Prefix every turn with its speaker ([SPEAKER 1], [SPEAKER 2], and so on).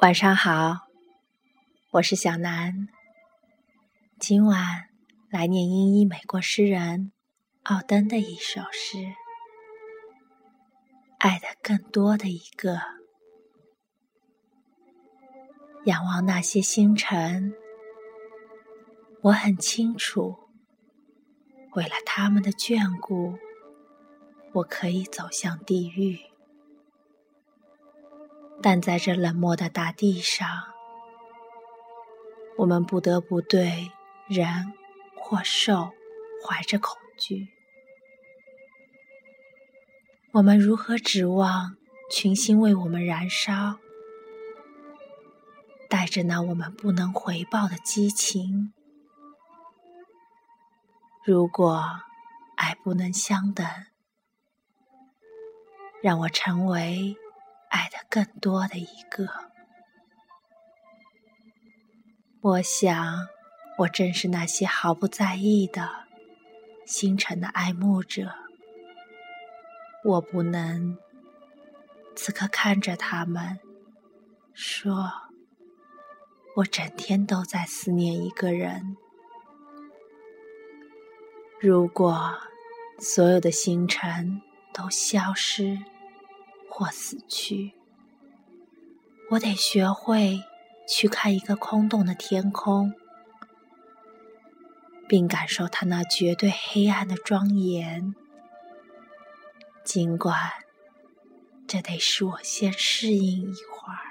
[SPEAKER 1] 晚上好，我是小南。今晚来念英裔美国诗人奥登的一首诗，《爱的更多的一个》。仰望那些星辰，我很清楚，为了他们的眷顾，我可以走向地狱。但在这冷漠的大地上，我们不得不对人或兽怀着恐惧。我们如何指望群星为我们燃烧，带着那我们不能回报的激情？如果爱不能相等，让我成为。更多的一个，我想，我正是那些毫不在意的星辰的爱慕者。我不能此刻看着他们，说，我整天都在思念一个人。如果所有的星辰都消失。或死去，我得学会去看一个空洞的天空，并感受它那绝对黑暗的庄严。尽管这得使我先适应一会儿。